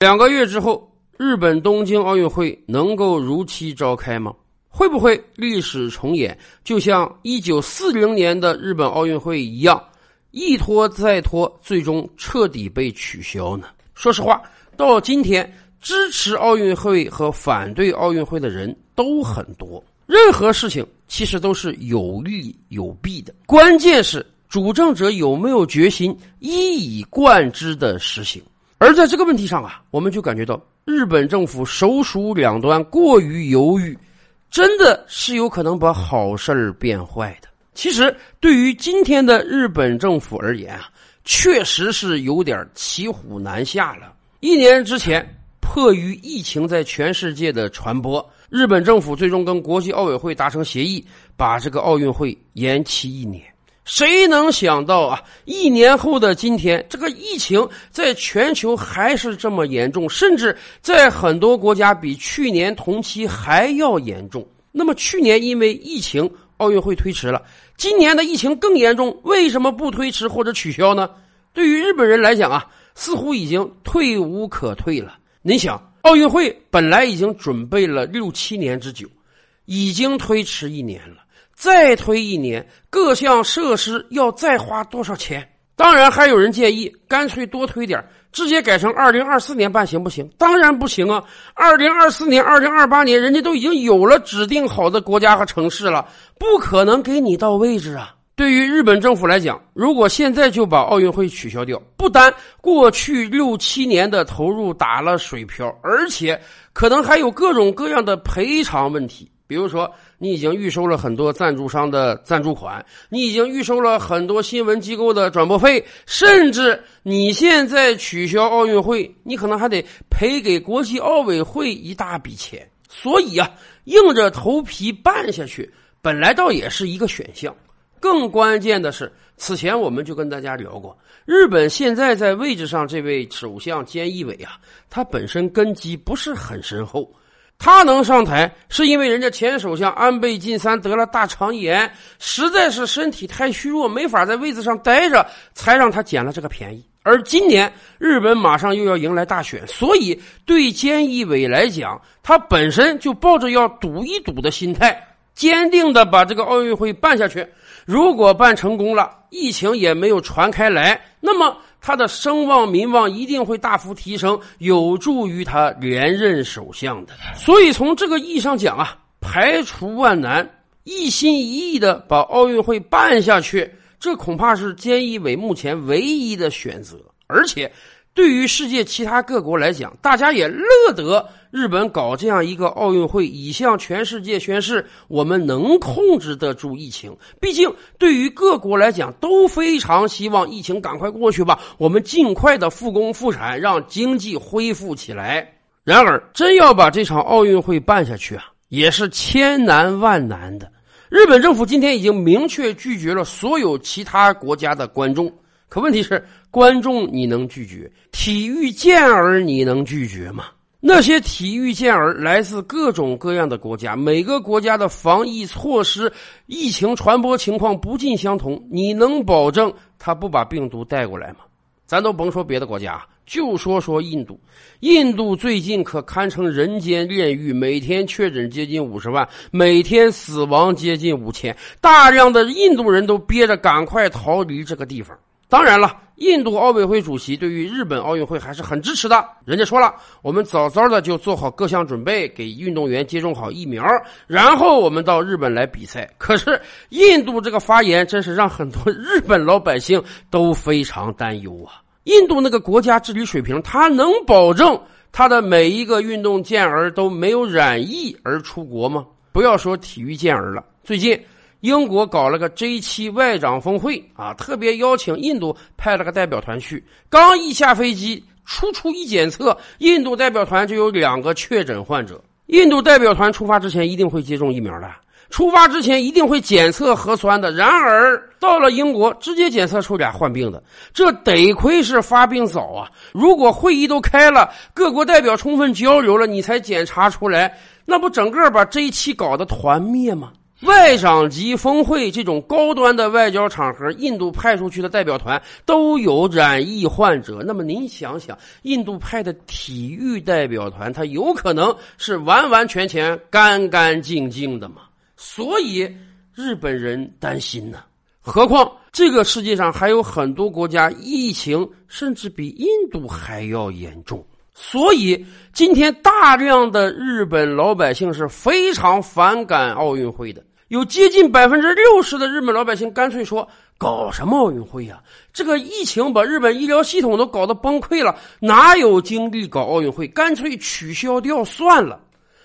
两个月之后，日本东京奥运会能够如期召开吗？会不会历史重演，就像一九四零年的日本奥运会一样，一拖再拖，最终彻底被取消呢？说实话，到今天，支持奥运会和反对奥运会的人都很多。任何事情其实都是有利有弊的，关键是主政者有没有决心一以贯之的实行。而在这个问题上啊，我们就感觉到日本政府手鼠两端，过于犹豫，真的是有可能把好事儿变坏的。其实，对于今天的日本政府而言啊，确实是有点骑虎难下了。一年之前，迫于疫情在全世界的传播，日本政府最终跟国际奥委会达成协议，把这个奥运会延期一年。谁能想到啊？一年后的今天，这个疫情在全球还是这么严重，甚至在很多国家比去年同期还要严重。那么去年因为疫情，奥运会推迟了，今年的疫情更严重，为什么不推迟或者取消呢？对于日本人来讲啊，似乎已经退无可退了。您想，奥运会本来已经准备了六七年之久，已经推迟一年了。再推一年，各项设施要再花多少钱？当然，还有人建议干脆多推点，直接改成二零二四年办，行不行？当然不行啊！二零二四年、二零二八年，人家都已经有了指定好的国家和城市了，不可能给你到位置啊！对于日本政府来讲，如果现在就把奥运会取消掉，不单过去六七年的投入打了水漂，而且可能还有各种各样的赔偿问题，比如说。你已经预收了很多赞助商的赞助款，你已经预收了很多新闻机构的转播费，甚至你现在取消奥运会，你可能还得赔给国际奥委会一大笔钱。所以啊，硬着头皮办下去，本来倒也是一个选项。更关键的是，此前我们就跟大家聊过，日本现在在位置上这位首相菅义伟啊，他本身根基不是很深厚。他能上台，是因为人家前首相安倍晋三得了大肠炎，实在是身体太虚弱，没法在位子上待着，才让他捡了这个便宜。而今年日本马上又要迎来大选，所以对菅义伟来讲，他本身就抱着要赌一赌的心态，坚定的把这个奥运会办下去。如果办成功了，疫情也没有传开来，那么。他的声望、民望一定会大幅提升，有助于他连任首相的。所以从这个意义上讲啊，排除万难，一心一意的把奥运会办下去，这恐怕是菅义伟目前唯一的选择，而且。对于世界其他各国来讲，大家也乐得日本搞这样一个奥运会，以向全世界宣示我们能控制得住疫情。毕竟，对于各国来讲，都非常希望疫情赶快过去吧，我们尽快的复工复产，让经济恢复起来。然而，真要把这场奥运会办下去啊，也是千难万难的。日本政府今天已经明确拒绝了所有其他国家的观众。可问题是，观众你能拒绝？体育健儿你能拒绝吗？那些体育健儿来自各种各样的国家，每个国家的防疫措施、疫情传播情况不尽相同。你能保证他不把病毒带过来吗？咱都甭说别的国家，就说说印度。印度最近可堪称人间炼狱，每天确诊接近五十万，每天死亡接近五千，大量的印度人都憋着赶快逃离这个地方。当然了，印度奥委会主席对于日本奥运会还是很支持的。人家说了，我们早早的就做好各项准备，给运动员接种好疫苗，然后我们到日本来比赛。可是，印度这个发言真是让很多日本老百姓都非常担忧啊！印度那个国家治理水平，他能保证他的每一个运动健儿都没有染疫而出国吗？不要说体育健儿了，最近。英国搞了个 G 七外长峰会啊，特别邀请印度派了个代表团去。刚一下飞机，初出一检测，印度代表团就有两个确诊患者。印度代表团出发之前一定会接种疫苗的，出发之前一定会检测核酸的。然而到了英国，直接检测出俩患病的，这得亏是发病早啊！如果会议都开了，各国代表充分交流了，你才检查出来，那不整个把 G 七搞得团灭吗？外长级峰会这种高端的外交场合，印度派出去的代表团都有染疫患者。那么您想想，印度派的体育代表团，他有可能是完完全全干干净净的吗？所以日本人担心呢。何况这个世界上还有很多国家疫情甚至比印度还要严重。所以，今天大量的日本老百姓是非常反感奥运会的。有接近百分之六十的日本老百姓干脆说：“搞什么奥运会呀？这个疫情把日本医疗系统都搞得崩溃了，哪有精力搞奥运会？干脆取消掉算了。”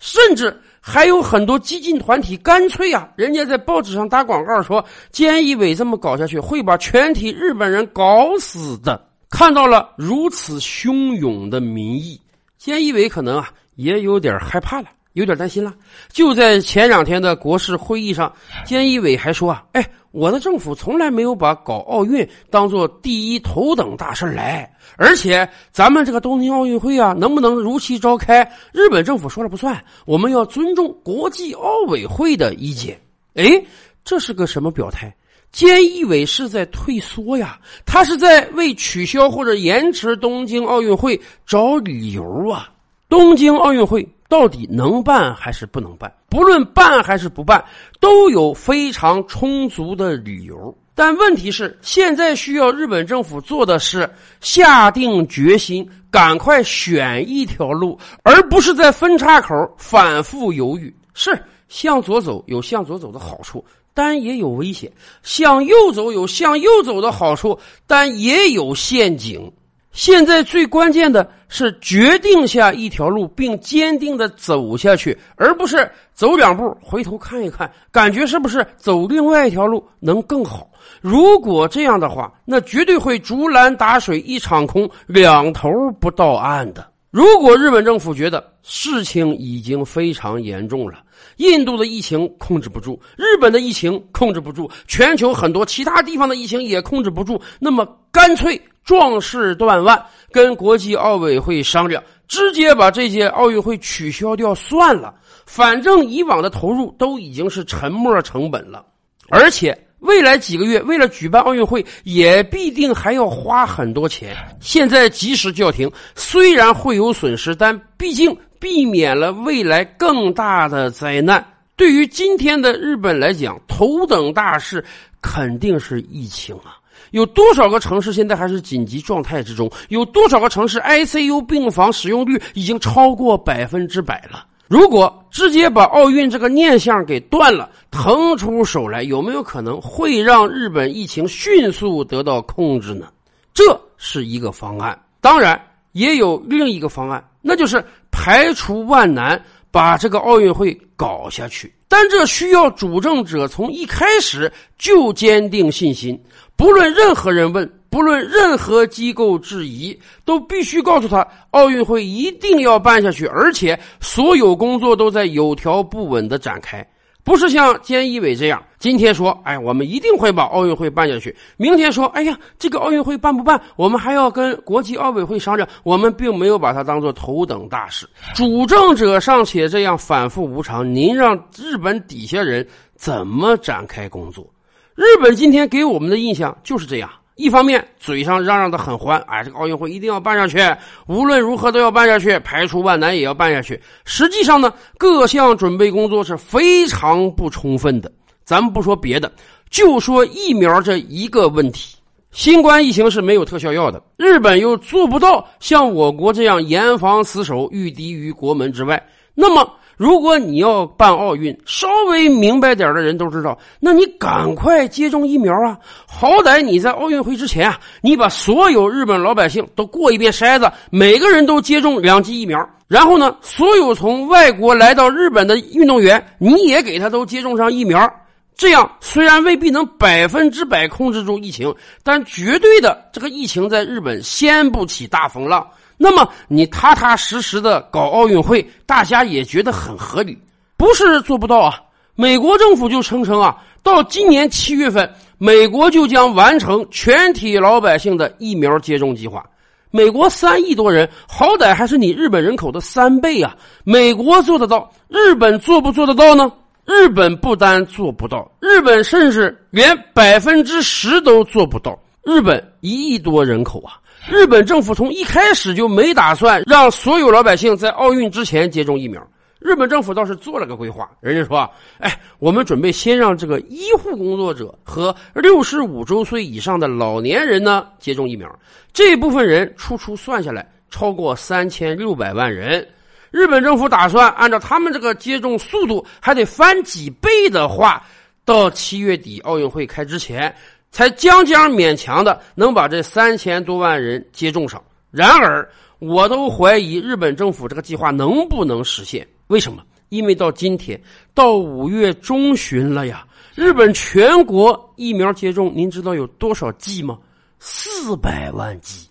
甚至还有很多激进团体干脆啊，人家在报纸上打广告说：“菅义伟这么搞下去，会把全体日本人搞死的。”看到了如此汹涌的民意，菅义伟可能啊也有点害怕了，有点担心了。就在前两天的国事会议上，菅义伟还说啊：“哎，我的政府从来没有把搞奥运当做第一头等大事来，而且咱们这个东京奥运会啊，能不能如期召开，日本政府说了不算，我们要尊重国际奥委会的意见。”哎，这是个什么表态？菅义伟是在退缩呀，他是在为取消或者延迟东京奥运会找理由啊。东京奥运会到底能办还是不能办？不论办还是不办，都有非常充足的理由。但问题是，现在需要日本政府做的是下定决心，赶快选一条路，而不是在分叉口反复犹豫。是向左走有向左走的好处。但也有危险，向右走有向右走的好处，但也有陷阱。现在最关键的是决定下一条路，并坚定的走下去，而不是走两步回头看一看，感觉是不是走另外一条路能更好？如果这样的话，那绝对会竹篮打水一场空，两头不到岸的。如果日本政府觉得事情已经非常严重了，印度的疫情控制不住，日本的疫情控制不住，全球很多其他地方的疫情也控制不住，那么干脆壮士断腕，跟国际奥委会商量，直接把这届奥运会取消掉算了。反正以往的投入都已经是沉没成本了，而且。未来几个月，为了举办奥运会，也必定还要花很多钱。现在及时叫停，虽然会有损失，但毕竟避免了未来更大的灾难。对于今天的日本来讲，头等大事肯定是疫情啊！有多少个城市现在还是紧急状态之中？有多少个城市 ICU 病房使用率已经超过百分之百了？如果直接把奥运这个念想给断了，腾出手来，有没有可能会让日本疫情迅速得到控制呢？这是一个方案。当然，也有另一个方案，那就是排除万难把这个奥运会搞下去。但这需要主政者从一开始就坚定信心，不论任何人问。不论任何机构质疑，都必须告诉他，奥运会一定要办下去，而且所有工作都在有条不紊的展开，不是像菅义伟这样，今天说，哎，我们一定会把奥运会办下去，明天说，哎呀，这个奥运会办不办，我们还要跟国际奥委会商量，我们并没有把它当做头等大事。主政者尚且这样反复无常，您让日本底下人怎么展开工作？日本今天给我们的印象就是这样。一方面嘴上嚷嚷的很欢，哎，这个奥运会一定要办下去，无论如何都要办下去，排除万难也要办下去。实际上呢，各项准备工作是非常不充分的。咱们不说别的，就说疫苗这一个问题，新冠疫情是没有特效药的，日本又做不到像我国这样严防死守，御敌于国门之外，那么。如果你要办奥运，稍微明白点的人都知道，那你赶快接种疫苗啊！好歹你在奥运会之前啊，你把所有日本老百姓都过一遍筛子，每个人都接种两剂疫苗。然后呢，所有从外国来到日本的运动员，你也给他都接种上疫苗。这样虽然未必能百分之百控制住疫情，但绝对的这个疫情在日本掀不起大风浪。那么你踏踏实实的搞奥运会，大家也觉得很合理，不是做不到啊。美国政府就声称啊，到今年七月份，美国就将完成全体老百姓的疫苗接种计划。美国三亿多人，好歹还是你日本人口的三倍啊。美国做得到，日本做不做得到呢？日本不单做不到，日本甚至连百分之十都做不到。日本一亿多人口啊，日本政府从一开始就没打算让所有老百姓在奥运之前接种疫苗。日本政府倒是做了个规划，人家说：“哎，我们准备先让这个医护工作者和六十五周岁以上的老年人呢接种疫苗。这部分人初初算下来超过三千六百万人。日本政府打算按照他们这个接种速度还得翻几倍的话，到七月底奥运会开之前，才将将勉强的能把这三千多万人接种上。然而，我都怀疑日本政府这个计划能不能实现。”为什么？因为到今天，到五月中旬了呀。日本全国疫苗接种，您知道有多少剂吗？四百万剂，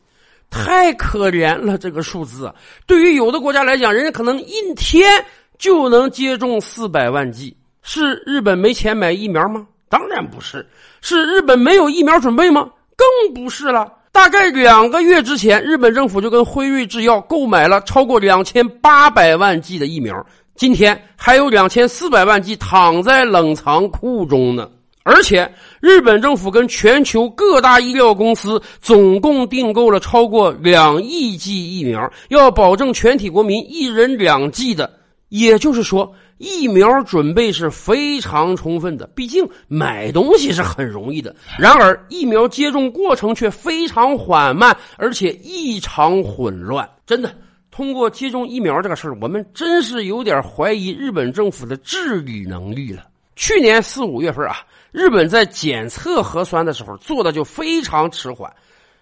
太可怜了。这个数字，对于有的国家来讲，人家可能一天就能接种四百万剂。是日本没钱买疫苗吗？当然不是。是日本没有疫苗准备吗？更不是了。大概两个月之前，日本政府就跟辉瑞制药购买了超过两千八百万剂的疫苗，今天还有两千四百万剂躺在冷藏库中呢。而且，日本政府跟全球各大医疗公司总共订购了超过两亿剂疫苗，要保证全体国民一人两剂的。也就是说。疫苗准备是非常充分的，毕竟买东西是很容易的。然而，疫苗接种过程却非常缓慢，而且异常混乱。真的，通过接种疫苗这个事儿，我们真是有点怀疑日本政府的治理能力了。去年四五月份啊，日本在检测核酸的时候做的就非常迟缓，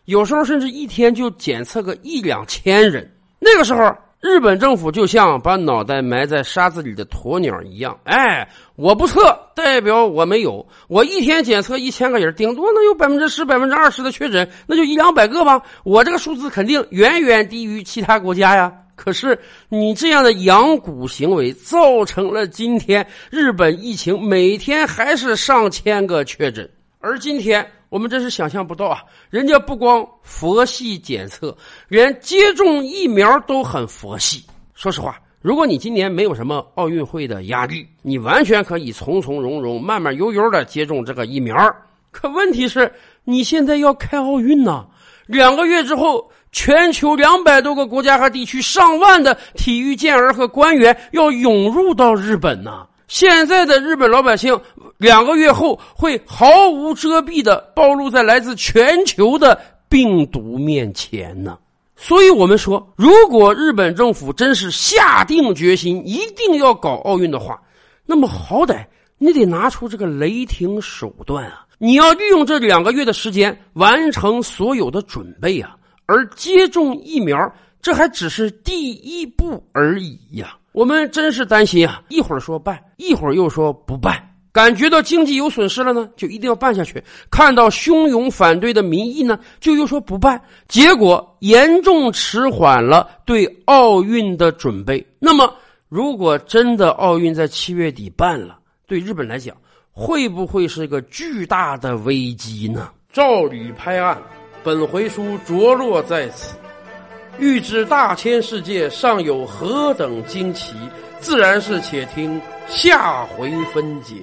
有时候甚至一天就检测个一两千人。那个时候。日本政府就像把脑袋埋在沙子里的鸵鸟一样，哎，我不测代表我没有，我一天检测一千个人，顶多能有百分之十、百分之二十的确诊，那就一两百个吧。我这个数字肯定远远低于其他国家呀。可是你这样的养蛊行为，造成了今天日本疫情每天还是上千个确诊，而今天。我们真是想象不到啊！人家不光佛系检测，连接种疫苗都很佛系。说实话，如果你今年没有什么奥运会的压力，你完全可以从从容容、慢慢悠悠的接种这个疫苗。可问题是，你现在要开奥运呢，两个月之后，全球两百多个国家和地区上万的体育健儿和官员要涌入到日本呢。现在的日本老百姓，两个月后会毫无遮蔽的暴露在来自全球的病毒面前呢。所以，我们说，如果日本政府真是下定决心一定要搞奥运的话，那么好歹你得拿出这个雷霆手段啊！你要利用这两个月的时间完成所有的准备啊！而接种疫苗，这还只是第一步而已呀。我们真是担心啊！一会儿说办，一会儿又说不办，感觉到经济有损失了呢，就一定要办下去；看到汹涌反对的民意呢，就又说不办。结果严重迟缓了对奥运的准备。那么，如果真的奥运在七月底办了，对日本来讲，会不会是个巨大的危机呢？照吕拍案，本回书着落在此。欲知大千世界尚有何等惊奇，自然是且听下回分解。